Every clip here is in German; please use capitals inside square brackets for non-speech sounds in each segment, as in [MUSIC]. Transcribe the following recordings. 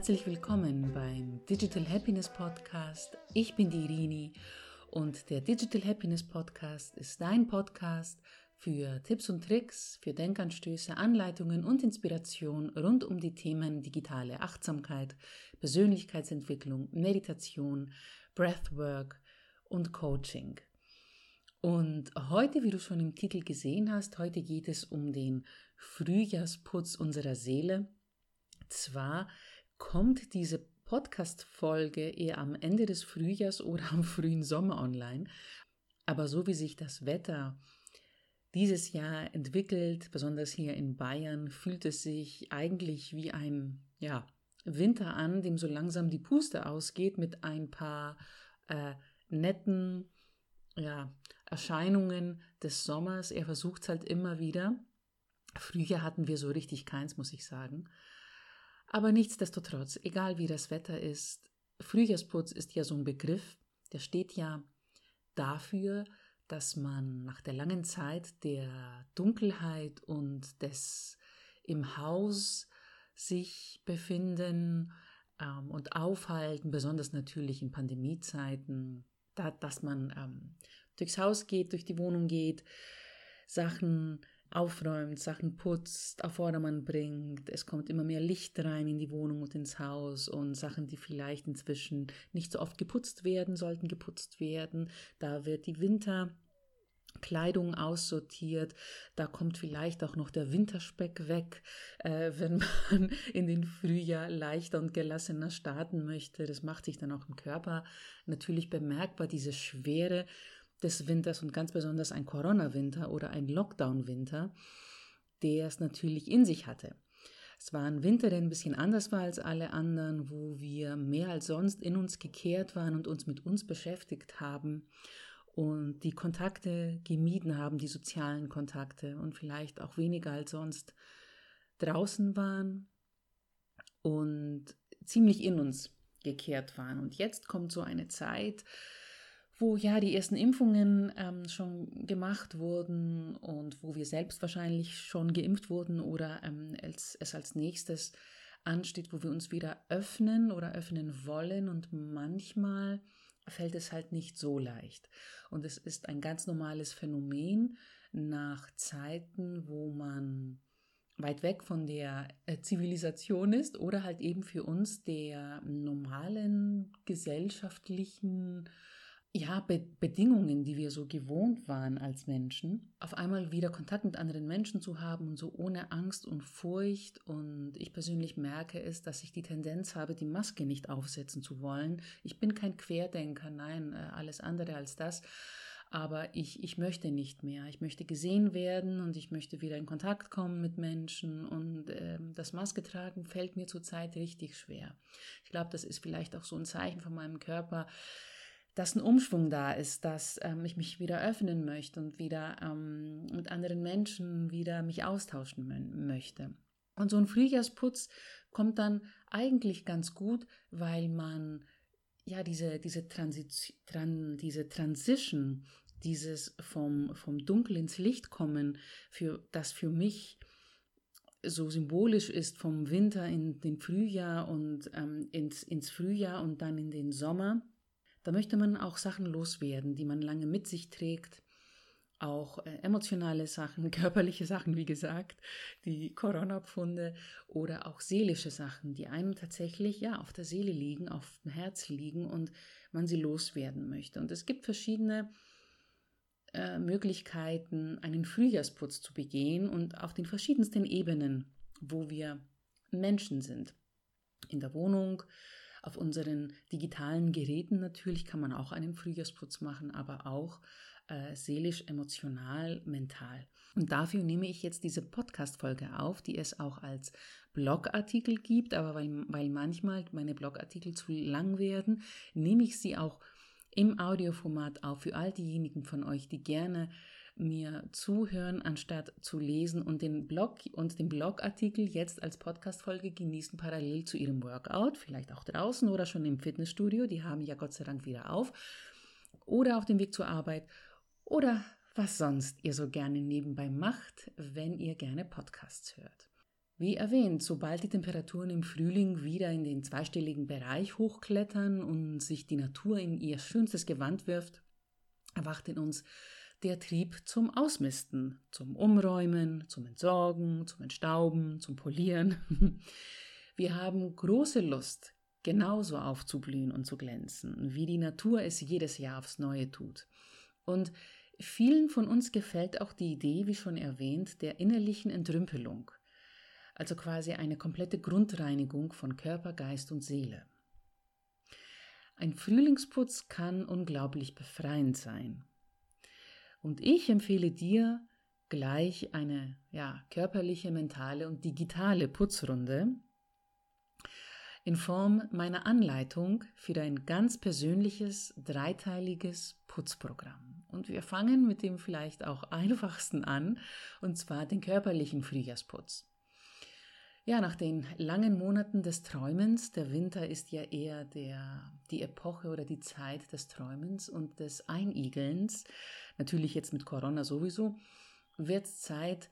Herzlich willkommen beim Digital Happiness Podcast. Ich bin die Irini und der Digital Happiness Podcast ist dein Podcast für Tipps und Tricks, für Denkanstöße, Anleitungen und Inspiration rund um die Themen digitale Achtsamkeit, Persönlichkeitsentwicklung, Meditation, Breathwork und Coaching. Und heute, wie du schon im Titel gesehen hast, heute geht es um den Frühjahrsputz unserer Seele. Zwar kommt diese Podcast-Folge eher am Ende des Frühjahrs oder am frühen Sommer online, aber so wie sich das Wetter dieses Jahr entwickelt, besonders hier in Bayern, fühlt es sich eigentlich wie ein ja, Winter an, dem so langsam die Puste ausgeht mit ein paar äh, netten ja, Erscheinungen des Sommers. Er versucht es halt immer wieder. Früher hatten wir so richtig keins, muss ich sagen. Aber nichtsdestotrotz, egal wie das Wetter ist, Frühjahrsputz ist ja so ein Begriff, der steht ja dafür, dass man nach der langen Zeit der Dunkelheit und des im Haus sich befinden ähm, und aufhalten, besonders natürlich in Pandemiezeiten, da, dass man ähm, durchs Haus geht, durch die Wohnung geht, Sachen aufräumt, Sachen putzt, auf Vordermann bringt. Es kommt immer mehr Licht rein in die Wohnung und ins Haus und Sachen, die vielleicht inzwischen nicht so oft geputzt werden, sollten geputzt werden. Da wird die Winter Kleidung aussortiert. Da kommt vielleicht auch noch der Winterspeck weg, äh, wenn man [LAUGHS] in den Frühjahr leichter und gelassener starten möchte. Das macht sich dann auch im Körper natürlich bemerkbar, diese Schwere des Winters und ganz besonders ein Corona-Winter oder ein Lockdown-Winter, der es natürlich in sich hatte. Es war ein Winter, der ein bisschen anders war als alle anderen, wo wir mehr als sonst in uns gekehrt waren und uns mit uns beschäftigt haben und die Kontakte gemieden haben, die sozialen Kontakte und vielleicht auch weniger als sonst draußen waren und ziemlich in uns gekehrt waren. Und jetzt kommt so eine Zeit, wo ja die ersten Impfungen ähm, schon gemacht wurden und wo wir selbst wahrscheinlich schon geimpft wurden oder ähm, als, es als nächstes ansteht, wo wir uns wieder öffnen oder öffnen wollen und manchmal fällt es halt nicht so leicht. Und es ist ein ganz normales Phänomen nach Zeiten, wo man weit weg von der äh, Zivilisation ist oder halt eben für uns der normalen gesellschaftlichen ja, Be Bedingungen, die wir so gewohnt waren als Menschen, auf einmal wieder Kontakt mit anderen Menschen zu haben und so ohne Angst und Furcht. Und ich persönlich merke es, dass ich die Tendenz habe, die Maske nicht aufsetzen zu wollen. Ich bin kein Querdenker, nein, äh, alles andere als das. Aber ich, ich möchte nicht mehr. Ich möchte gesehen werden und ich möchte wieder in Kontakt kommen mit Menschen. Und äh, das Maske tragen fällt mir zurzeit richtig schwer. Ich glaube, das ist vielleicht auch so ein Zeichen von meinem Körper, dass ein Umschwung da ist, dass ähm, ich mich wieder öffnen möchte und wieder ähm, mit anderen Menschen wieder mich austauschen möchte. Und so ein Frühjahrsputz kommt dann eigentlich ganz gut, weil man ja diese, diese, Transit Tran diese Transition, dieses vom, vom Dunkel ins Licht kommen, für, das für mich so symbolisch ist vom Winter in den Frühjahr und ähm, ins, ins Frühjahr und dann in den Sommer, da möchte man auch Sachen loswerden, die man lange mit sich trägt, auch äh, emotionale Sachen, [LAUGHS] körperliche Sachen, wie gesagt, die Corona-Pfunde oder auch seelische Sachen, die einem tatsächlich ja auf der Seele liegen, auf dem Herz liegen und man sie loswerden möchte. Und es gibt verschiedene äh, Möglichkeiten, einen Frühjahrsputz zu begehen und auf den verschiedensten Ebenen, wo wir Menschen sind. In der Wohnung, auf unseren digitalen Geräten natürlich kann man auch einen Frühjahrsputz machen, aber auch äh, seelisch, emotional, mental. Und dafür nehme ich jetzt diese Podcast-Folge auf, die es auch als Blogartikel gibt, aber weil, weil manchmal meine Blogartikel zu lang werden, nehme ich sie auch im Audioformat auf für all diejenigen von euch, die gerne mir zuhören, anstatt zu lesen und den Blog und den Blogartikel jetzt als Podcast-Folge genießen, parallel zu ihrem Workout, vielleicht auch draußen oder schon im Fitnessstudio, die haben ja Gott sei Dank wieder auf, oder auf dem Weg zur Arbeit oder was sonst ihr so gerne nebenbei macht, wenn ihr gerne Podcasts hört. Wie erwähnt, sobald die Temperaturen im Frühling wieder in den zweistelligen Bereich hochklettern und sich die Natur in ihr schönstes Gewand wirft, erwacht in uns der Trieb zum Ausmisten, zum Umräumen, zum Entsorgen, zum Entstauben, zum Polieren. [LAUGHS] Wir haben große Lust, genauso aufzublühen und zu glänzen, wie die Natur es jedes Jahr aufs Neue tut. Und vielen von uns gefällt auch die Idee, wie schon erwähnt, der innerlichen Entrümpelung also quasi eine komplette Grundreinigung von Körper, Geist und Seele. Ein Frühlingsputz kann unglaublich befreiend sein. Und ich empfehle dir gleich eine ja, körperliche, mentale und digitale Putzrunde in Form meiner Anleitung für dein ganz persönliches dreiteiliges Putzprogramm. Und wir fangen mit dem vielleicht auch [LAUGHS] einfachsten an, und zwar den körperlichen Frühjahrsputz. Ja, nach den langen Monaten des Träumens, der Winter ist ja eher der, die Epoche oder die Zeit des Träumens und des Einigelns, natürlich jetzt mit Corona sowieso, wird es Zeit,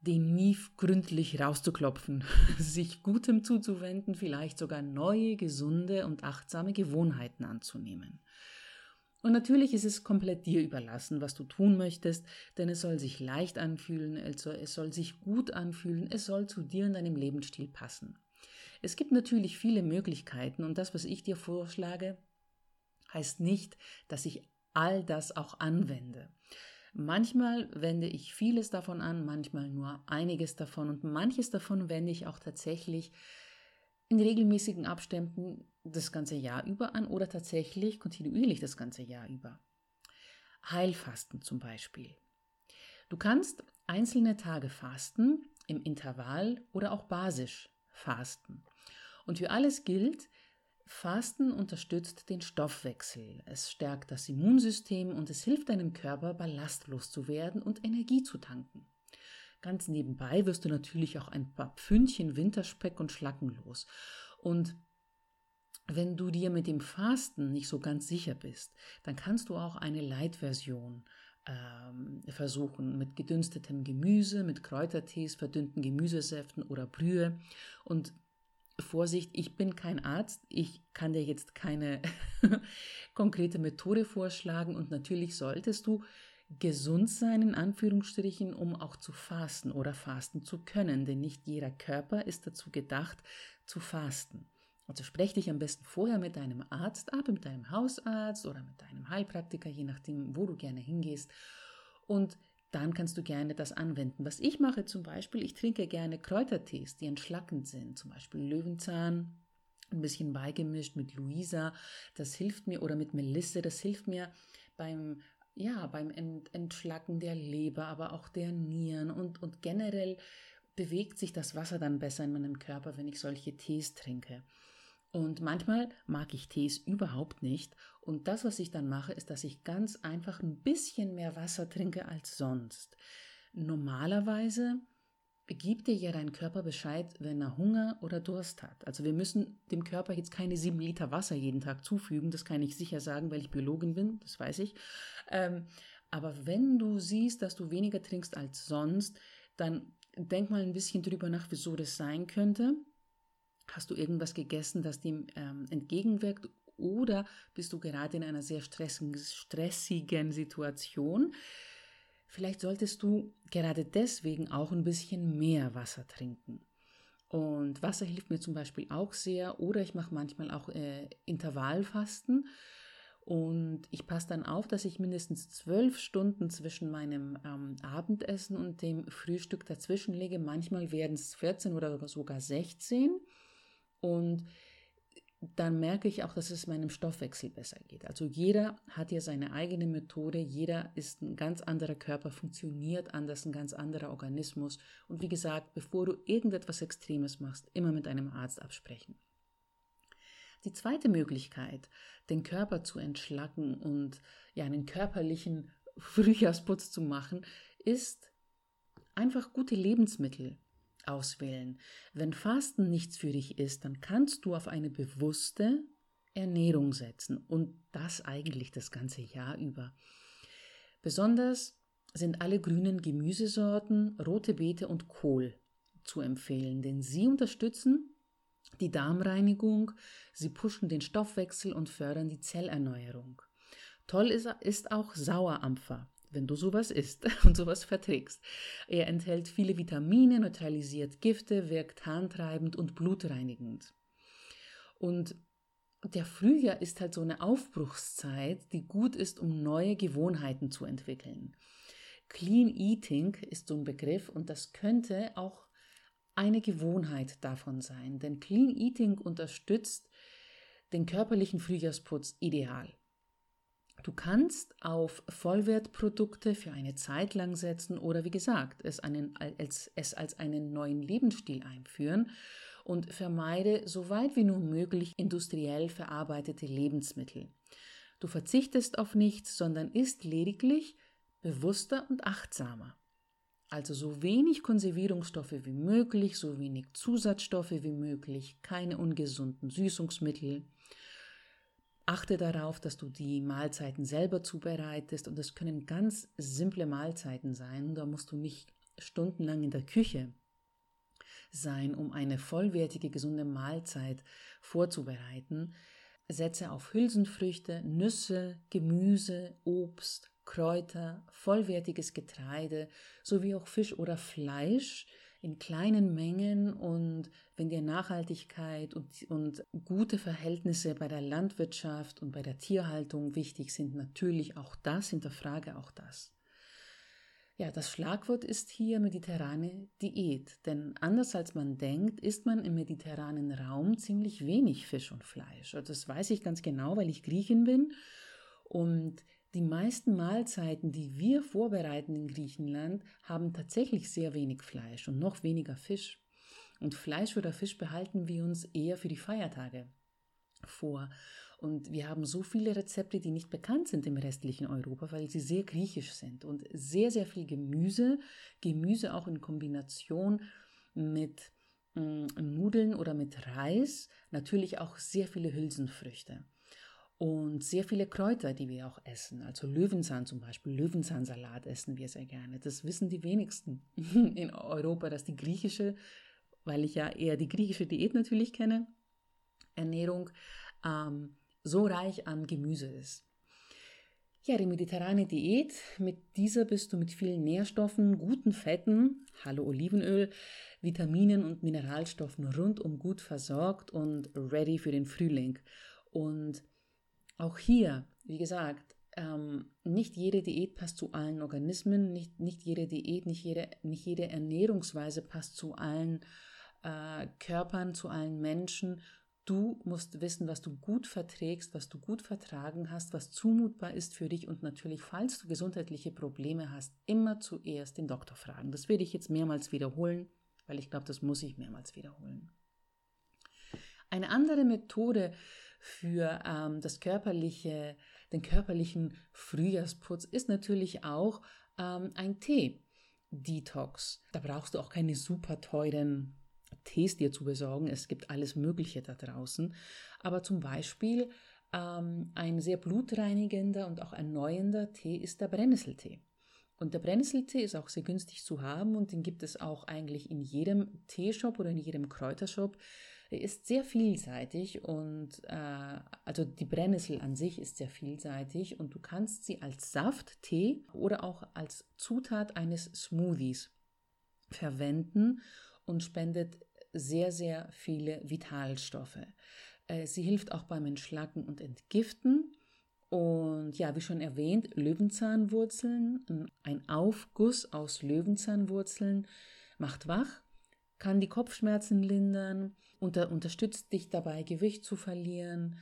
den Mief gründlich rauszuklopfen, [LAUGHS] sich Gutem zuzuwenden, vielleicht sogar neue, gesunde und achtsame Gewohnheiten anzunehmen. Und natürlich ist es komplett dir überlassen, was du tun möchtest, denn es soll sich leicht anfühlen, also es soll sich gut anfühlen, es soll zu dir und deinem Lebensstil passen. Es gibt natürlich viele Möglichkeiten und das, was ich dir vorschlage, heißt nicht, dass ich all das auch anwende. Manchmal wende ich vieles davon an, manchmal nur einiges davon und manches davon wende ich auch tatsächlich in regelmäßigen Abständen das ganze Jahr über an oder tatsächlich kontinuierlich das ganze Jahr über. Heilfasten zum Beispiel. Du kannst einzelne Tage fasten, im Intervall oder auch basisch fasten. Und für alles gilt, Fasten unterstützt den Stoffwechsel, es stärkt das Immunsystem und es hilft deinem Körper, ballastlos zu werden und Energie zu tanken. Ganz nebenbei wirst du natürlich auch ein paar Pfündchen Winterspeck und Schlacken los. Und wenn du dir mit dem Fasten nicht so ganz sicher bist, dann kannst du auch eine Light-Version ähm, versuchen mit gedünstetem Gemüse, mit Kräutertees, verdünnten Gemüsesäften oder Brühe. Und Vorsicht, ich bin kein Arzt, ich kann dir jetzt keine [LAUGHS] konkrete Methode vorschlagen und natürlich solltest du gesund sein, in Anführungsstrichen, um auch zu fasten oder fasten zu können, denn nicht jeder Körper ist dazu gedacht, zu fasten. Also sprech dich am besten vorher mit deinem Arzt ab, mit deinem Hausarzt oder mit deinem Heilpraktiker, je nachdem, wo du gerne hingehst. Und dann kannst du gerne das anwenden. Was ich mache zum Beispiel, ich trinke gerne Kräutertees, die entschlackend sind, zum Beispiel Löwenzahn, ein bisschen beigemischt mit Luisa, das hilft mir, oder mit Melisse, das hilft mir beim ja, beim Entschlacken der Leber, aber auch der Nieren und, und generell bewegt sich das Wasser dann besser in meinem Körper, wenn ich solche Tees trinke. Und manchmal mag ich Tees überhaupt nicht. Und das, was ich dann mache, ist, dass ich ganz einfach ein bisschen mehr Wasser trinke als sonst. Normalerweise gibt dir ja dein Körper Bescheid, wenn er Hunger oder Durst hat. Also wir müssen dem Körper jetzt keine sieben Liter Wasser jeden Tag zufügen, das kann ich sicher sagen, weil ich Biologin bin, das weiß ich. Ähm, aber wenn du siehst, dass du weniger trinkst als sonst, dann denk mal ein bisschen drüber nach, wieso das sein könnte. Hast du irgendwas gegessen, das dem ähm, entgegenwirkt? Oder bist du gerade in einer sehr stressigen Situation? Vielleicht solltest du gerade deswegen auch ein bisschen mehr Wasser trinken. Und Wasser hilft mir zum Beispiel auch sehr. Oder ich mache manchmal auch äh, Intervallfasten. Und ich passe dann auf, dass ich mindestens zwölf Stunden zwischen meinem ähm, Abendessen und dem Frühstück dazwischen lege. Manchmal werden es 14 oder sogar 16. Und dann merke ich auch, dass es meinem Stoffwechsel besser geht. Also jeder hat ja seine eigene Methode, jeder ist ein ganz anderer Körper, funktioniert anders, ein ganz anderer Organismus. Und wie gesagt, bevor du irgendetwas Extremes machst, immer mit einem Arzt absprechen. Die zweite Möglichkeit, den Körper zu entschlacken und ja einen körperlichen [LAUGHS] Frühjahrsputz zu machen, ist einfach gute Lebensmittel auswählen. Wenn Fasten nichts für dich ist, dann kannst du auf eine bewusste Ernährung setzen und das eigentlich das ganze Jahr über. Besonders sind alle grünen Gemüsesorten, rote Beete und Kohl zu empfehlen, denn sie unterstützen die Darmreinigung, sie pushen den Stoffwechsel und fördern die Zellerneuerung. Toll ist, ist auch Sauerampfer, wenn du sowas isst [LAUGHS] und sowas verträgst. Er enthält viele Vitamine, neutralisiert Gifte, wirkt harntreibend und blutreinigend. Und der Frühjahr ist halt so eine Aufbruchszeit, die gut ist, um neue Gewohnheiten zu entwickeln. Clean Eating ist so ein Begriff und das könnte auch eine Gewohnheit davon sein, denn Clean Eating unterstützt den körperlichen Frühjahrsputz ideal. Du kannst auf Vollwertprodukte für eine Zeit lang setzen oder wie gesagt, es, einen, als, es als einen neuen Lebensstil einführen und vermeide so weit wie nur möglich industriell verarbeitete Lebensmittel. Du verzichtest auf nichts, sondern isst lediglich bewusster und achtsamer. Also so wenig Konservierungsstoffe wie möglich, so wenig Zusatzstoffe wie möglich, keine ungesunden Süßungsmittel. Achte darauf, dass du die Mahlzeiten selber zubereitest und das können ganz simple Mahlzeiten sein. Da musst du nicht stundenlang in der Küche sein, um eine vollwertige, gesunde Mahlzeit vorzubereiten. Setze auf Hülsenfrüchte, Nüsse, Gemüse, Obst, Kräuter, vollwertiges Getreide sowie auch Fisch oder Fleisch in kleinen Mengen und wenn dir Nachhaltigkeit und, und gute Verhältnisse bei der Landwirtschaft und bei der Tierhaltung wichtig sind, natürlich auch das, hinterfrage auch das. Ja, das Schlagwort ist hier mediterrane Diät, denn anders als man denkt, isst man im mediterranen Raum ziemlich wenig Fisch und Fleisch. Das weiß ich ganz genau, weil ich Griechin bin und die meisten Mahlzeiten, die wir vorbereiten in Griechenland, haben tatsächlich sehr wenig Fleisch und noch weniger Fisch. Und Fleisch oder Fisch behalten wir uns eher für die Feiertage vor. Und wir haben so viele Rezepte, die nicht bekannt sind im restlichen Europa, weil sie sehr griechisch sind. Und sehr, sehr viel Gemüse. Gemüse auch in Kombination mit mm, Nudeln oder mit Reis. Natürlich auch sehr viele Hülsenfrüchte und sehr viele Kräuter, die wir auch essen. Also Löwenzahn zum Beispiel, Löwenzahnsalat essen wir sehr gerne. Das wissen die wenigsten [LAUGHS] in Europa, dass die griechische, weil ich ja eher die griechische Diät natürlich kenne, Ernährung ähm, so reich an Gemüse ist. Ja, die mediterrane Diät, mit dieser bist du mit vielen Nährstoffen, guten Fetten, hallo Olivenöl, Vitaminen und Mineralstoffen rundum gut versorgt und ready für den Frühling. Und auch hier, wie gesagt, ähm, nicht jede Diät passt zu allen Organismen, nicht, nicht jede Diät, nicht jede, nicht jede Ernährungsweise passt zu allen äh, Körpern, zu allen Menschen. Du musst wissen, was du gut verträgst, was du gut vertragen hast, was zumutbar ist für dich und natürlich, falls du gesundheitliche Probleme hast, immer zuerst den Doktor fragen. Das werde ich jetzt mehrmals wiederholen, weil ich glaube, das muss ich mehrmals wiederholen. Eine andere Methode, für ähm, das körperliche, den körperlichen Frühjahrsputz ist natürlich auch ähm, ein Tee-Detox. Da brauchst du auch keine super teuren Tees dir zu besorgen. Es gibt alles Mögliche da draußen. Aber zum Beispiel ähm, ein sehr blutreinigender und auch erneuender Tee ist der Brennnesseltee. Und der Brennnesseltee ist auch sehr günstig zu haben und den gibt es auch eigentlich in jedem Teeshop oder in jedem Kräutershop. Ist sehr vielseitig und äh, also die Brennnessel an sich ist sehr vielseitig und du kannst sie als Saft, Tee oder auch als Zutat eines Smoothies verwenden und spendet sehr, sehr viele Vitalstoffe. Äh, sie hilft auch beim Entschlacken und Entgiften. Und ja, wie schon erwähnt, Löwenzahnwurzeln, ein Aufguss aus Löwenzahnwurzeln macht wach, kann die Kopfschmerzen lindern, unter, unterstützt dich dabei, Gewicht zu verlieren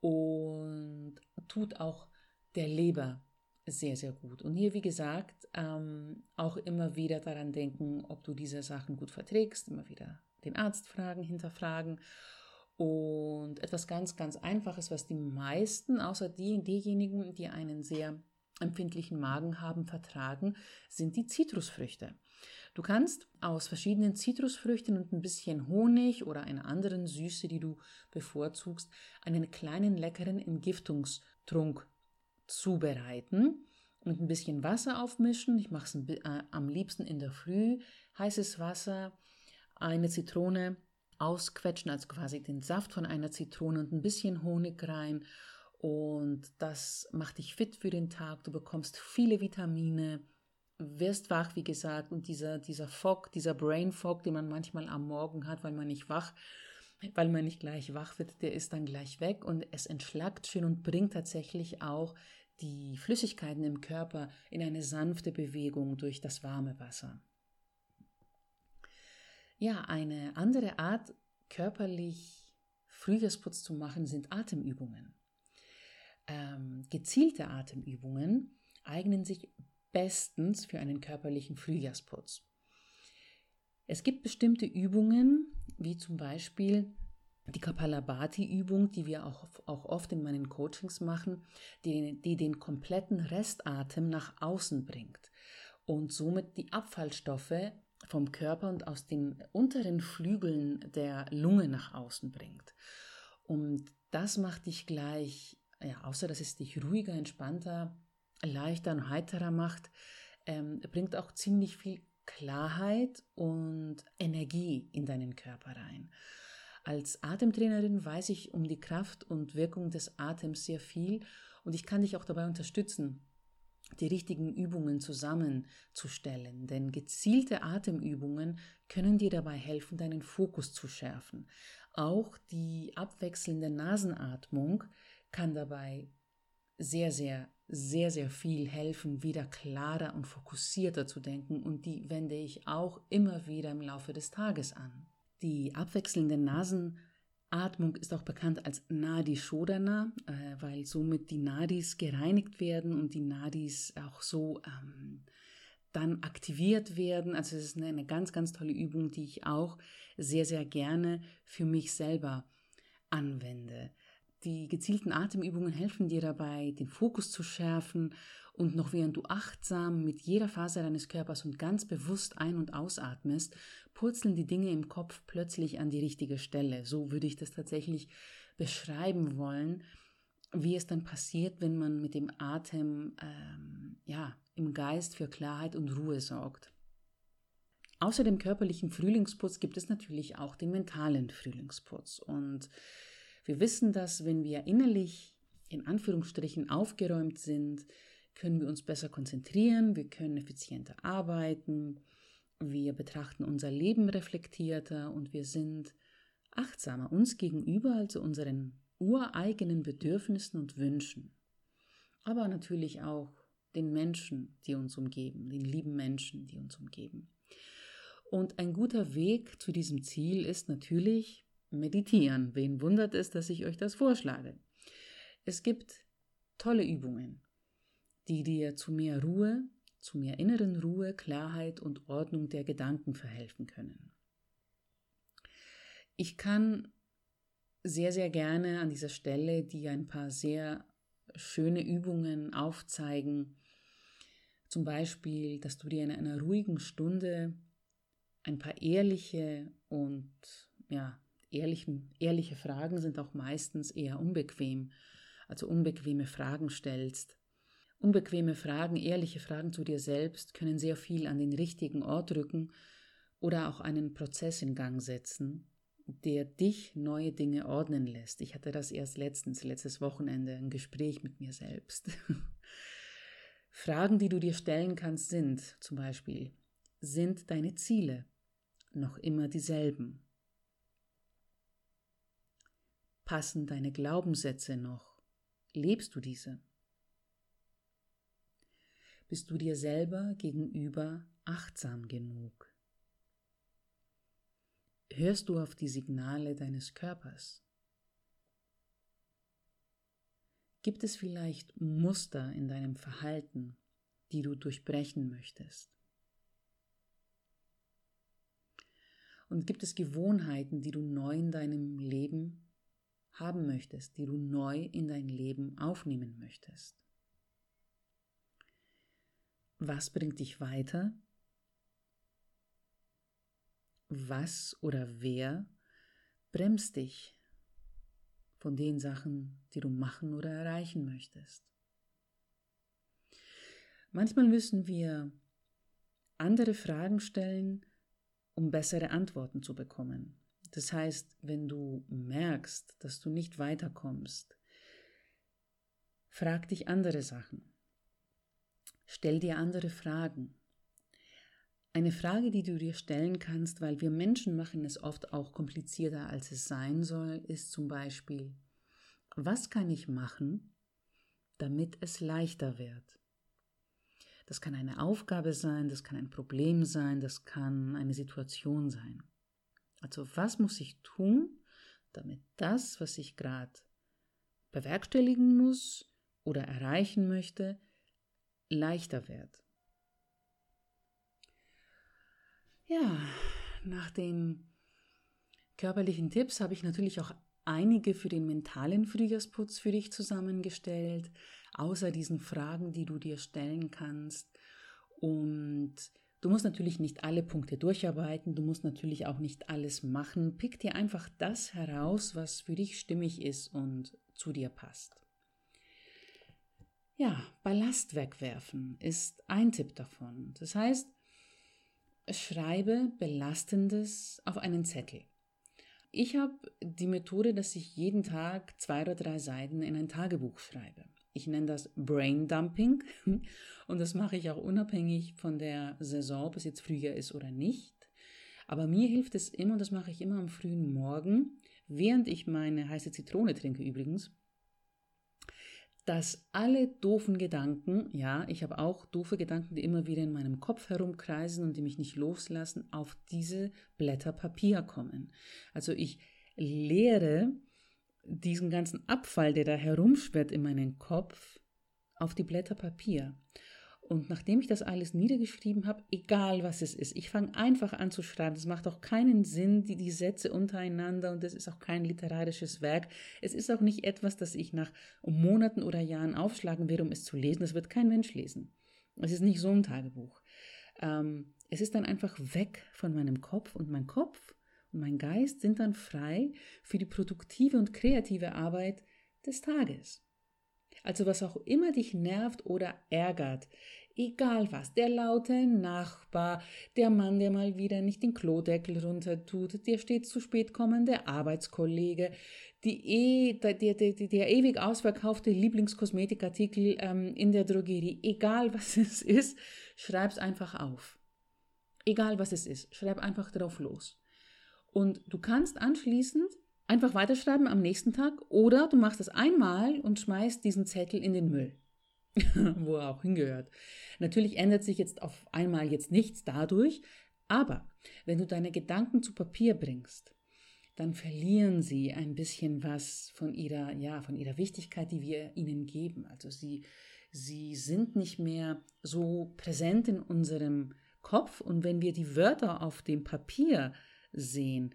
und tut auch der Leber sehr, sehr gut. Und hier, wie gesagt, ähm, auch immer wieder daran denken, ob du diese Sachen gut verträgst, immer wieder den Arzt fragen, hinterfragen. Und etwas ganz, ganz Einfaches, was die meisten, außer die, diejenigen, die einen sehr empfindlichen Magen haben, vertragen, sind die Zitrusfrüchte. Du kannst aus verschiedenen Zitrusfrüchten und ein bisschen Honig oder einer anderen Süße, die du bevorzugst, einen kleinen leckeren Entgiftungstrunk zubereiten. Mit ein bisschen Wasser aufmischen. Ich mache es äh, am liebsten in der Früh. Heißes Wasser, eine Zitrone ausquetschen, also quasi den Saft von einer Zitrone und ein bisschen Honig rein. Und das macht dich fit für den Tag. Du bekommst viele Vitamine, wirst wach, wie gesagt. Und dieser, dieser Fog, dieser Brain Fog, den man manchmal am Morgen hat, weil man nicht wach, weil man nicht gleich wach wird, der ist dann gleich weg und es entschlackt schön und bringt tatsächlich auch die Flüssigkeiten im Körper in eine sanfte Bewegung durch das warme Wasser. Ja, eine andere Art, körperlich Frühjahrsputz zu machen, sind Atemübungen. Ähm, gezielte Atemübungen eignen sich bestens für einen körperlichen Frühjahrsputz. Es gibt bestimmte Übungen, wie zum Beispiel die Kapalabhati-Übung, die wir auch, auch oft in meinen Coachings machen, die, die den kompletten Restatem nach außen bringt und somit die Abfallstoffe vom Körper und aus den unteren Flügeln der Lunge nach außen bringt. Und das macht dich gleich, ja, außer dass es dich ruhiger, entspannter, leichter und heiterer macht, ähm, bringt auch ziemlich viel Klarheit und Energie in deinen Körper rein. Als Atemtrainerin weiß ich um die Kraft und Wirkung des Atems sehr viel und ich kann dich auch dabei unterstützen, die richtigen Übungen zusammenzustellen, denn gezielte Atemübungen können dir dabei helfen, deinen Fokus zu schärfen. Auch die abwechselnde Nasenatmung kann dabei sehr, sehr, sehr, sehr viel helfen, wieder klarer und fokussierter zu denken und die wende ich auch immer wieder im Laufe des Tages an. Die abwechselnde Nasenatmung Atmung ist auch bekannt als Nadi Shodana, äh, weil somit die Nadis gereinigt werden und die Nadis auch so ähm, dann aktiviert werden. Also es ist eine ganz, ganz tolle Übung, die ich auch sehr, sehr gerne für mich selber anwende. Die gezielten Atemübungen helfen dir dabei, den Fokus zu schärfen und noch während du achtsam mit jeder Faser deines Körpers und ganz bewusst ein- und ausatmest, purzeln die Dinge im Kopf plötzlich an die richtige Stelle. So würde ich das tatsächlich beschreiben wollen, wie es dann passiert, wenn man mit dem Atem ähm, ja, im Geist für Klarheit und Ruhe sorgt. Außer dem körperlichen Frühlingsputz gibt es natürlich auch den mentalen Frühlingsputz. Und wir wissen, dass wenn wir innerlich in Anführungsstrichen aufgeräumt sind, können wir uns besser konzentrieren, wir können effizienter arbeiten, wir betrachten unser Leben reflektierter und wir sind achtsamer uns gegenüber, also unseren ureigenen Bedürfnissen und Wünschen. Aber natürlich auch den Menschen, die uns umgeben, den lieben Menschen, die uns umgeben. Und ein guter Weg zu diesem Ziel ist natürlich meditieren. Wen wundert es, dass ich euch das vorschlage? Es gibt tolle Übungen, die dir zu mehr Ruhe, zu mehr inneren Ruhe, Klarheit und Ordnung der Gedanken verhelfen können. Ich kann sehr, sehr gerne an dieser Stelle dir ein paar sehr schöne Übungen aufzeigen. Zum Beispiel, dass du dir in einer ruhigen Stunde ein paar ehrliche und ja, ehrlichen, ehrliche Fragen sind auch meistens eher unbequem, also unbequeme Fragen stellst Unbequeme Fragen, ehrliche Fragen zu dir selbst können sehr viel an den richtigen Ort rücken oder auch einen Prozess in Gang setzen, der dich neue Dinge ordnen lässt. Ich hatte das erst letztens, letztes Wochenende, ein Gespräch mit mir selbst. [LAUGHS] Fragen, die du dir stellen kannst, sind zum Beispiel, sind deine Ziele noch immer dieselben? Passen deine Glaubenssätze noch? Lebst du diese? bist du dir selber gegenüber achtsam genug? Hörst du auf die Signale deines Körpers? Gibt es vielleicht Muster in deinem Verhalten, die du durchbrechen möchtest? Und gibt es Gewohnheiten, die du neu in deinem Leben haben möchtest, die du neu in dein Leben aufnehmen möchtest? Was bringt dich weiter? Was oder wer bremst dich von den Sachen, die du machen oder erreichen möchtest? Manchmal müssen wir andere Fragen stellen, um bessere Antworten zu bekommen. Das heißt, wenn du merkst, dass du nicht weiterkommst, frag dich andere Sachen. Stell dir andere Fragen. Eine Frage, die du dir stellen kannst, weil wir Menschen machen es oft auch komplizierter, als es sein soll, ist zum Beispiel, was kann ich machen, damit es leichter wird? Das kann eine Aufgabe sein, das kann ein Problem sein, das kann eine Situation sein. Also was muss ich tun, damit das, was ich gerade bewerkstelligen muss oder erreichen möchte, leichter wird? Ja, nach den körperlichen Tipps habe ich natürlich auch einige für den mentalen Frühjahrsputz für dich zusammengestellt, außer diesen Fragen, die du dir stellen kannst. Und du musst natürlich nicht alle Punkte durcharbeiten, du musst natürlich auch nicht alles machen. Pick dir einfach das heraus, was für dich stimmig ist und zu dir passt. Ja, Ballast wegwerfen ist ein Tipp davon. Das heißt, schreibe Belastendes auf einen Zettel. Ich habe die Methode, dass ich jeden Tag zwei oder drei Seiten in ein Tagebuch schreibe. Ich nenne das Brain Dumping [LAUGHS] und das mache ich auch unabhängig von der Saison, ob es jetzt Frühjahr ist oder nicht. Aber mir hilft es immer, und das mache ich immer am frühen Morgen, während ich meine heiße Zitrone trinke übrigens, dass alle doofen Gedanken, ja, ich habe auch doofe Gedanken, die immer wieder in meinem Kopf herumkreisen und die mich nicht loslassen, auf diese Blätter Papier kommen. Also ich leere diesen ganzen Abfall, der da herumschwirrt in meinen Kopf, auf die Blätter Papier. Und nachdem ich das alles niedergeschrieben habe, egal was es ist, ich fange einfach an zu schreiben. Es macht auch keinen Sinn, die, die Sätze untereinander und es ist auch kein literarisches Werk. Es ist auch nicht etwas, das ich nach Monaten oder Jahren aufschlagen werde, um es zu lesen. Das wird kein Mensch lesen. Es ist nicht so ein Tagebuch. Ähm, es ist dann einfach weg von meinem Kopf und mein Kopf und mein Geist sind dann frei für die produktive und kreative Arbeit des Tages. Also was auch immer dich nervt oder ärgert, egal was, der laute Nachbar, der Mann, der mal wieder nicht den Klodeckel runter tut, der steht zu spät kommende Arbeitskollege, die eh, der, der, der, der ewig ausverkaufte Lieblingskosmetikartikel ähm, in der Drogerie, egal was [LAUGHS] es ist, schreib's einfach auf. Egal was es ist, schreib einfach drauf los. Und du kannst anschließend einfach weiterschreiben am nächsten Tag oder du machst das einmal und schmeißt diesen Zettel in den Müll, [LAUGHS] wo er auch hingehört. Natürlich ändert sich jetzt auf einmal jetzt nichts dadurch, aber wenn du deine Gedanken zu Papier bringst, dann verlieren sie ein bisschen was von ihrer, ja, von ihrer Wichtigkeit, die wir ihnen geben. Also sie, sie sind nicht mehr so präsent in unserem Kopf und wenn wir die Wörter auf dem Papier sehen,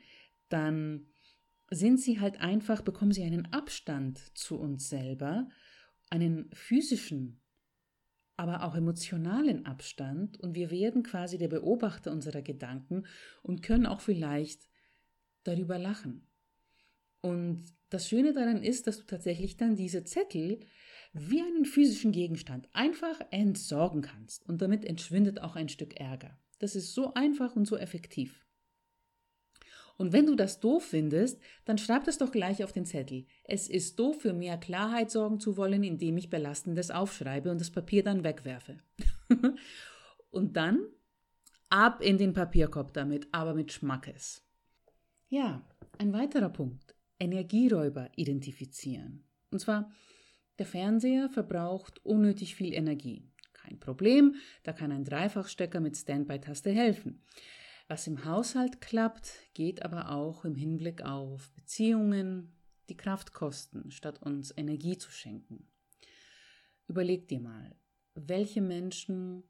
dann sind sie halt einfach, bekommen sie einen Abstand zu uns selber, einen physischen, aber auch emotionalen Abstand und wir werden quasi der Beobachter unserer Gedanken und können auch vielleicht darüber lachen. Und das Schöne daran ist, dass du tatsächlich dann diese Zettel wie einen physischen Gegenstand einfach entsorgen kannst und damit entschwindet auch ein Stück Ärger. Das ist so einfach und so effektiv. Und wenn du das doof findest, dann schreib das doch gleich auf den Zettel. Es ist doof, für mehr Klarheit sorgen zu wollen, indem ich Belastendes aufschreibe und das Papier dann wegwerfe. [LAUGHS] und dann ab in den Papierkorb damit, aber mit Schmackes. Ja, ein weiterer Punkt. Energieräuber identifizieren. Und zwar, der Fernseher verbraucht unnötig viel Energie. Kein Problem, da kann ein Dreifachstecker mit Standby-Taste helfen. Was im Haushalt klappt, geht aber auch im Hinblick auf Beziehungen, die Kraft kosten, statt uns Energie zu schenken. Überleg dir mal, welche Menschen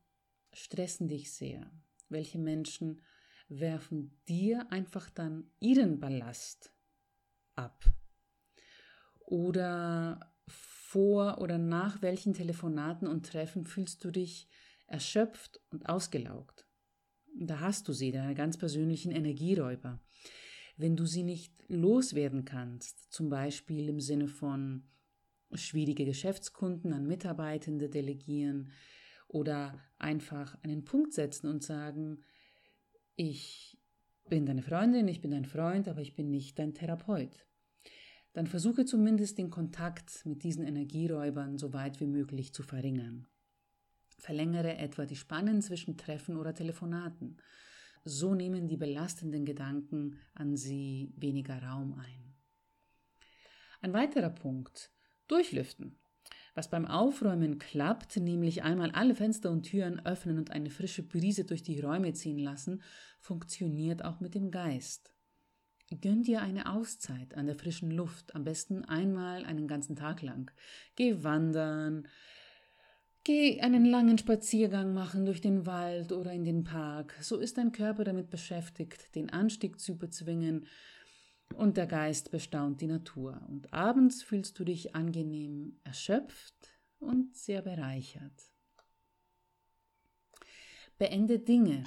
stressen dich sehr? Welche Menschen werfen dir einfach dann ihren Ballast ab? Oder vor oder nach welchen Telefonaten und Treffen fühlst du dich erschöpft und ausgelaugt? Da hast du sie, deine ganz persönlichen Energieräuber. Wenn du sie nicht loswerden kannst, zum Beispiel im Sinne von schwierige Geschäftskunden an Mitarbeitende delegieren oder einfach einen Punkt setzen und sagen, ich bin deine Freundin, ich bin dein Freund, aber ich bin nicht dein Therapeut. Dann versuche zumindest den Kontakt mit diesen Energieräubern so weit wie möglich zu verringern. Verlängere etwa die Spannen zwischen Treffen oder Telefonaten. So nehmen die belastenden Gedanken an sie weniger Raum ein. Ein weiterer Punkt. Durchlüften. Was beim Aufräumen klappt, nämlich einmal alle Fenster und Türen öffnen und eine frische Brise durch die Räume ziehen lassen, funktioniert auch mit dem Geist. Gönn dir eine Auszeit an der frischen Luft, am besten einmal einen ganzen Tag lang. Geh wandern, geh einen langen Spaziergang machen durch den Wald oder in den Park. So ist dein Körper damit beschäftigt, den Anstieg zu bezwingen und der Geist bestaunt die Natur. Und abends fühlst du dich angenehm erschöpft und sehr bereichert. Beende Dinge.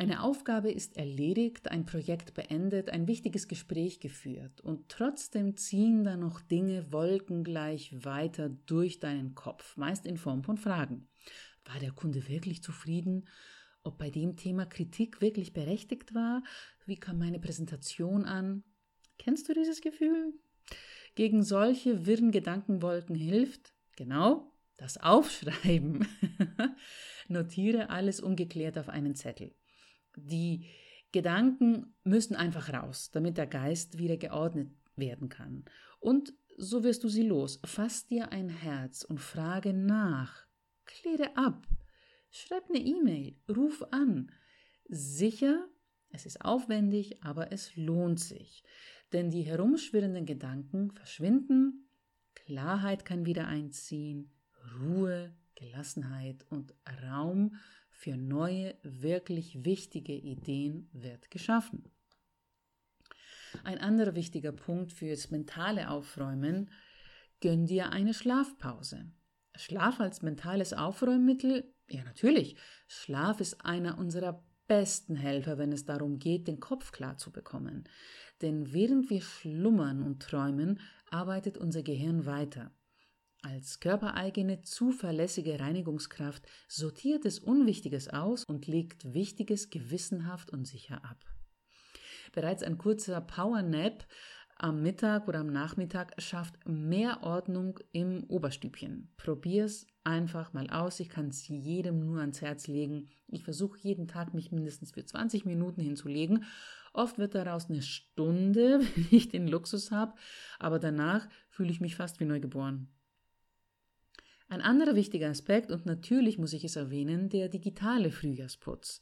Eine Aufgabe ist erledigt, ein Projekt beendet, ein wichtiges Gespräch geführt und trotzdem ziehen da noch Dinge wolkengleich weiter durch deinen Kopf, meist in Form von Fragen. War der Kunde wirklich zufrieden? Ob bei dem Thema Kritik wirklich berechtigt war? Wie kam meine Präsentation an? Kennst du dieses Gefühl? Gegen solche wirren Gedankenwolken hilft, genau, das Aufschreiben. [LAUGHS] Notiere alles ungeklärt auf einen Zettel. Die Gedanken müssen einfach raus, damit der Geist wieder geordnet werden kann. Und so wirst du sie los. Fass dir ein Herz und frage nach. Kläre ab. Schreib eine E-Mail. Ruf an. Sicher es ist aufwendig, aber es lohnt sich, denn die herumschwirrenden Gedanken verschwinden, Klarheit kann wieder einziehen, Ruhe, Gelassenheit und Raum für neue, wirklich wichtige Ideen wird geschaffen. Ein anderer wichtiger Punkt fürs mentale Aufräumen, gönn dir eine Schlafpause. Schlaf als mentales Aufräummittel? Ja, natürlich. Schlaf ist einer unserer besten Helfer, wenn es darum geht, den Kopf klar zu bekommen. Denn während wir schlummern und träumen, arbeitet unser Gehirn weiter. Als körpereigene, zuverlässige Reinigungskraft sortiert es Unwichtiges aus und legt Wichtiges gewissenhaft und sicher ab. Bereits ein kurzer Power Nap am Mittag oder am Nachmittag schafft mehr Ordnung im Oberstübchen. Probier's einfach mal aus. Ich kann es jedem nur ans Herz legen. Ich versuche jeden Tag, mich mindestens für 20 Minuten hinzulegen. Oft wird daraus eine Stunde, [LAUGHS] wenn ich den Luxus habe, aber danach fühle ich mich fast wie neugeboren. Ein anderer wichtiger Aspekt, und natürlich muss ich es erwähnen, der digitale Frühjahrsputz.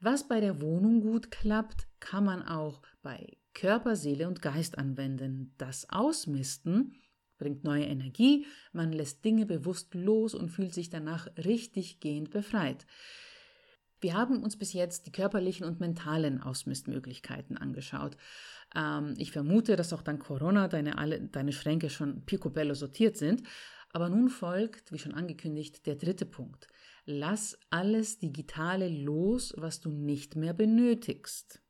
Was bei der Wohnung gut klappt, kann man auch bei Körper, Seele und Geist anwenden. Das Ausmisten bringt neue Energie, man lässt Dinge bewusst los und fühlt sich danach richtig gehend befreit. Wir haben uns bis jetzt die körperlichen und mentalen Ausmistmöglichkeiten angeschaut. Ähm, ich vermute, dass auch dank Corona deine, alle, deine Schränke schon picobello sortiert sind. Aber nun folgt, wie schon angekündigt, der dritte Punkt. Lass alles Digitale los, was du nicht mehr benötigst.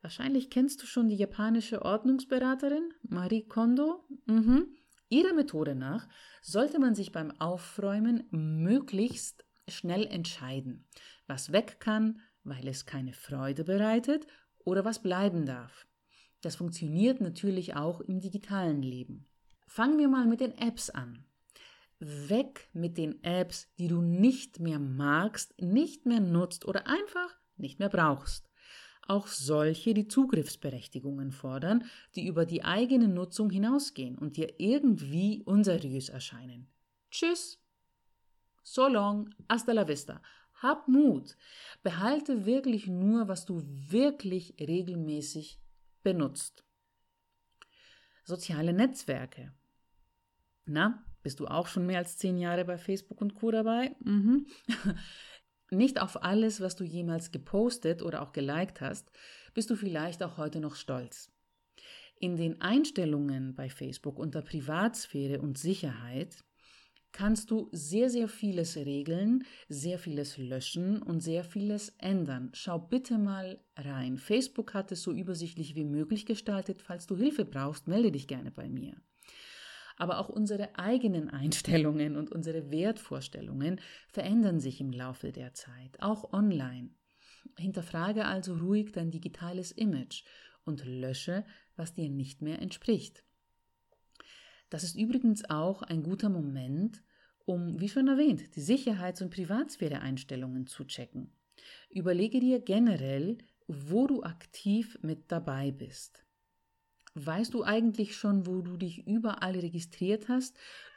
Wahrscheinlich kennst du schon die japanische Ordnungsberaterin Marie Kondo. Mhm. Ihrer Methode nach sollte man sich beim Aufräumen möglichst schnell entscheiden, was weg kann, weil es keine Freude bereitet oder was bleiben darf. Das funktioniert natürlich auch im digitalen Leben. Fangen wir mal mit den Apps an. Weg mit den Apps, die du nicht mehr magst, nicht mehr nutzt oder einfach nicht mehr brauchst auch solche, die Zugriffsberechtigungen fordern, die über die eigene Nutzung hinausgehen und dir irgendwie unseriös erscheinen. Tschüss. So long, hasta la vista. Hab Mut. Behalte wirklich nur, was du wirklich regelmäßig benutzt. Soziale Netzwerke. Na, bist du auch schon mehr als zehn Jahre bei Facebook und Co. dabei? Mhm. [LAUGHS] Nicht auf alles, was du jemals gepostet oder auch geliked hast, bist du vielleicht auch heute noch stolz. In den Einstellungen bei Facebook unter Privatsphäre und Sicherheit kannst du sehr, sehr vieles regeln, sehr vieles löschen und sehr vieles ändern. Schau bitte mal rein. Facebook hat es so übersichtlich wie möglich gestaltet. Falls du Hilfe brauchst, melde dich gerne bei mir aber auch unsere eigenen [LAUGHS] Einstellungen und unsere Wertvorstellungen verändern sich im Laufe der Zeit, auch online. Hinterfrage also ruhig dein digitales Image und lösche, was dir nicht mehr entspricht. Das ist übrigens auch ein guter Moment, um, wie schon erwähnt, die Sicherheits- und Privatsphäre-Einstellungen zu checken. Überlege dir generell, wo du aktiv mit dabei bist. Weißt du eigentlich schon, wo du dich überall registriert hast?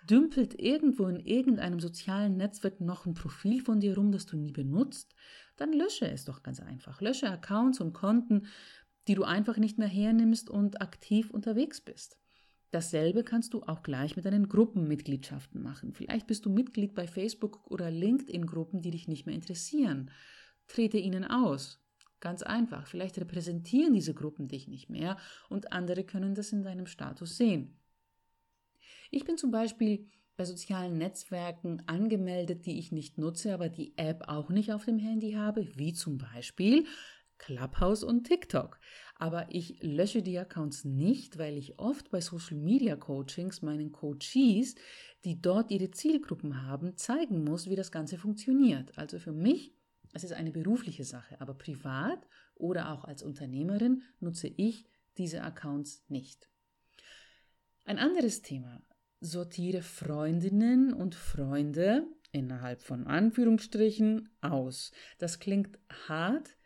Dümpelt irgendwo in irgendeinem sozialen Netzwerk noch ein Profil von dir rum, das du nie benutzt? Dann lösche es doch ganz einfach. Lösche Accounts und Konten, die du einfach nicht mehr hernimmst und aktiv unterwegs bist. Dasselbe kannst du auch gleich mit deinen Gruppenmitgliedschaften machen. Vielleicht bist du Mitglied bei Facebook oder LinkedIn-Gruppen, die dich nicht mehr interessieren. Trete ihnen aus. Ganz einfach. Vielleicht repräsentieren diese Gruppen dich nicht mehr und andere können das in deinem Status sehen. Ich bin zum Beispiel bei sozialen Netzwerken angemeldet, die ich nicht nutze, aber die App auch nicht auf dem Handy habe, wie zum Beispiel Clubhouse und TikTok. Aber ich lösche die Accounts nicht, weil ich oft bei Social Media Coachings meinen Coaches, die dort ihre Zielgruppen haben, zeigen muss, wie das Ganze funktioniert. Also für mich, es ist eine berufliche Sache, aber privat oder auch als Unternehmerin nutze ich diese Accounts nicht. Ein anderes Thema. Sortiere Freundinnen und Freunde innerhalb von Anführungsstrichen aus. Das klingt hart,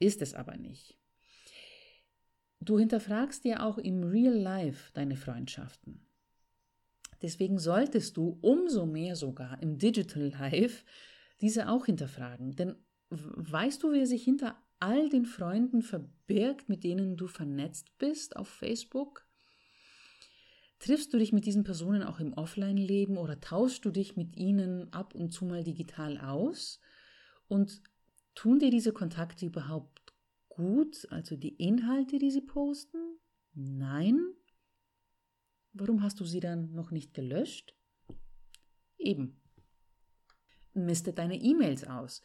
ist es aber nicht. Du hinterfragst dir auch im Real Life deine Freundschaften. Deswegen solltest du umso mehr sogar im Digital Life diese auch hinterfragen. Denn weißt du, wer sich hinter all den Freunden verbirgt, mit denen du vernetzt bist auf Facebook? Triffst du dich mit diesen Personen auch im Offline-Leben oder tauschst du dich mit ihnen ab und zu mal digital aus? Und Tun dir diese Kontakte überhaupt gut, also die Inhalte, die sie posten? Nein? Warum hast du sie dann noch nicht gelöscht? Eben. Miste deine E-Mails aus.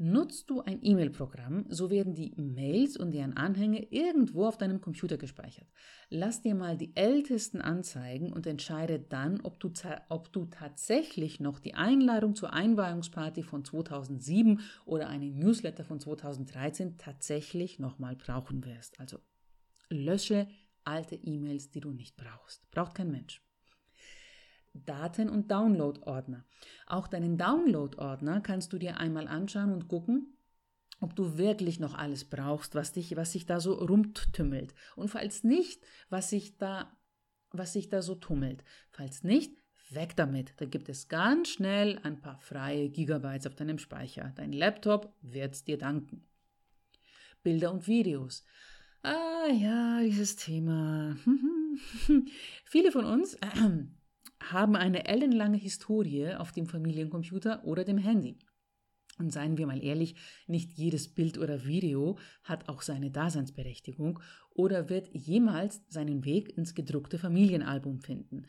Nutzt du ein E-Mail-Programm, so werden die Mails und deren Anhänge irgendwo auf deinem Computer gespeichert. Lass dir mal die ältesten anzeigen und entscheide dann, ob du, ob du tatsächlich noch die Einladung zur Einweihungsparty von 2007 oder einen Newsletter von 2013 tatsächlich nochmal brauchen wirst. Also lösche alte E-Mails, die du nicht brauchst. Braucht kein Mensch. Daten- und Download-Ordner. Auch deinen Download-Ordner kannst du dir einmal anschauen und gucken, ob du wirklich noch alles brauchst, was dich, was sich da so rumtümmelt. Und falls nicht, was sich da, was sich da so tummelt. Falls nicht, weg damit. Da gibt es ganz schnell ein paar freie Gigabytes auf deinem Speicher. Dein Laptop wird's dir danken. Bilder und Videos. Ah ja, dieses Thema. [LAUGHS] Viele von uns äh, [CLEARS THROAT] haben eine ellenlange Historie auf dem Familiencomputer oder dem Handy. Und seien wir mal ehrlich, nicht jedes Bild oder Video hat auch seine Daseinsberechtigung oder wird jemals seinen Weg ins gedruckte Familienalbum finden.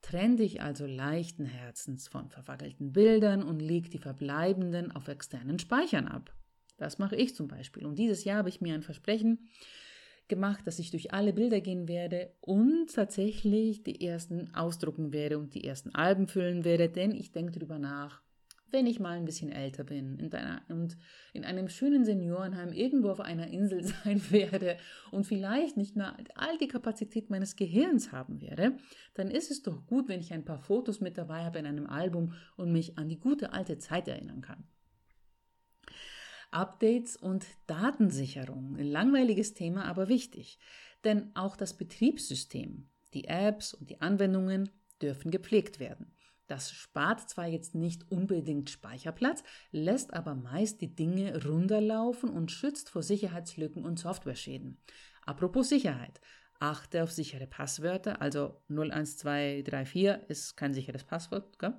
Trenn dich also leichten Herzens von verwackelten Bildern und leg die verbleibenden auf externen Speichern ab. Das mache ich zum Beispiel. Und dieses Jahr habe ich mir ein Versprechen gemacht, dass ich durch alle Bilder gehen werde und tatsächlich die ersten ausdrucken werde und die ersten Alben füllen werde, denn ich denke darüber nach, wenn ich mal ein bisschen älter bin in deiner, und in einem schönen Seniorenheim irgendwo auf einer Insel [LAUGHS] sein werde und vielleicht nicht mehr all die Kapazität meines Gehirns haben werde, dann ist es doch gut, wenn ich ein paar Fotos mit dabei habe in einem Album und mich an die gute alte Zeit erinnern kann. Updates und Datensicherung. Ein langweiliges Thema, aber wichtig. Denn auch das Betriebssystem, die Apps und die Anwendungen dürfen gepflegt werden. Das spart zwar jetzt nicht unbedingt Speicherplatz, lässt aber meist die Dinge runterlaufen und schützt vor Sicherheitslücken und Softwareschäden. Apropos Sicherheit. Achte auf sichere Passwörter, also 01234 ist kein sicheres Passwort. Gell?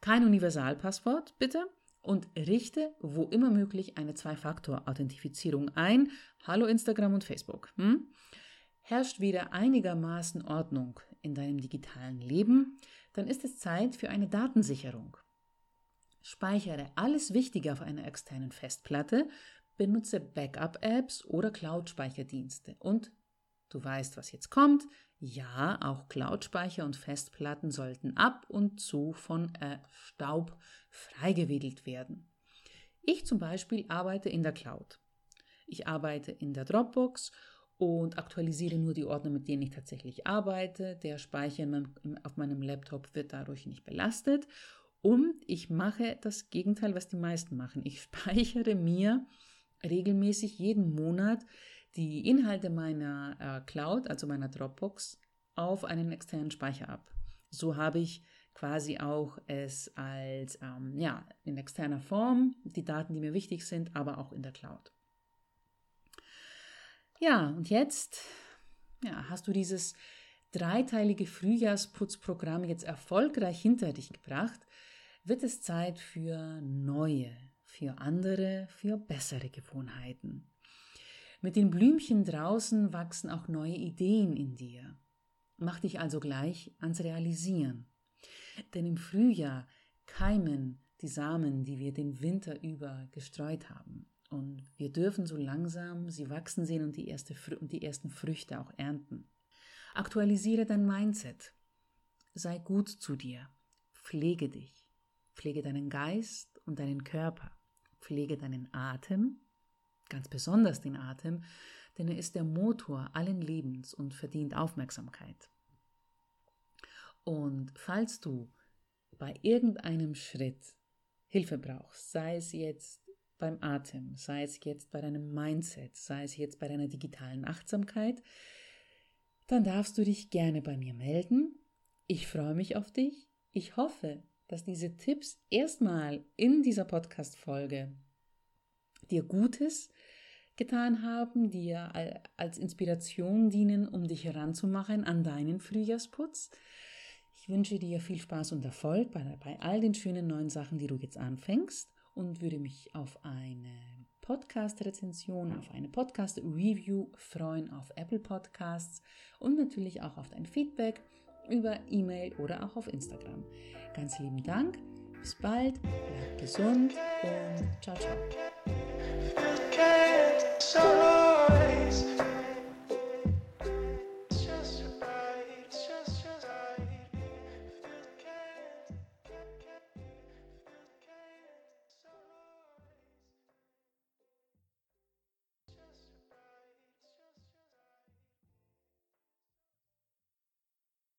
Kein Universalpasswort, bitte und richte, wo immer möglich, eine Zwei-Faktor-Authentifizierung ein. Hallo Instagram und Facebook. Hm? Herrscht wieder einigermaßen Ordnung in deinem digitalen Leben, dann ist es Zeit für eine Datensicherung. Speichere alles Wichtige auf einer externen Festplatte, benutze Backup-Apps oder Cloud-Speicherdienste und Du weißt, was jetzt kommt. Ja, auch Cloud-Speicher und Festplatten sollten ab und zu von äh, Staub freigewedelt werden. Ich zum Beispiel arbeite in der Cloud. Ich arbeite in der Dropbox und aktualisiere nur die Ordner, mit denen ich tatsächlich arbeite. Der Speicher auf meinem Laptop wird dadurch nicht belastet. Und ich mache das Gegenteil, was die meisten machen. Ich [LAUGHS] speichere mir regelmäßig jeden Monat die Inhalte meiner äh, Cloud, also meiner Dropbox, auf einen externen Speicher ab. So habe ich quasi auch es als ähm, ja, in externer Form, die Daten, die mir wichtig sind, aber auch in der Cloud. Ja, und jetzt ja, hast du dieses dreiteilige Frühjahrsputzprogramm jetzt erfolgreich hinter dich gebracht, wird es Zeit für neue, für andere, für bessere Gewohnheiten. Mit den Blümchen draußen wachsen auch neue Ideen in dir. Mach dich also gleich ans Realisieren. Denn im Frühjahr keimen die Samen, die wir den Winter über gestreut haben. Und wir dürfen so langsam sie wachsen sehen und die, erste, und die ersten Früchte auch ernten. Aktualisiere dein Mindset. Sei gut zu dir. Pflege dich. Pflege deinen Geist und deinen Körper. Pflege deinen Atem, ganz besonders den Atem, denn er ist der Motor allen Lebens und verdient Aufmerksamkeit. Und falls du bei irgendeinem Schritt Hilfe brauchst, sei es jetzt beim Atem, sei es jetzt bei deinem Mindset, sei es jetzt bei deiner digitalen Achtsamkeit, dann darfst du dich gerne bei mir melden. Ich freue mich auf dich. Ich hoffe, dass diese Tipps erstmal in dieser Podcast-Folge dir Gutes getan haben, dir als Inspiration dienen, um dich heranzumachen an deinen Frühjahrsputz. Ich wünsche dir viel Spaß und Erfolg bei, bei all den schönen neuen Sachen, die du jetzt anfängst und würde mich auf eine Podcast-Rezension, auf eine Podcast-Review freuen auf Apple Podcasts und natürlich auch auf dein Feedback über E-Mail oder auch auf Instagram. Ganz lieben Dank, bis bald, bleib gesund und ciao, ciao. so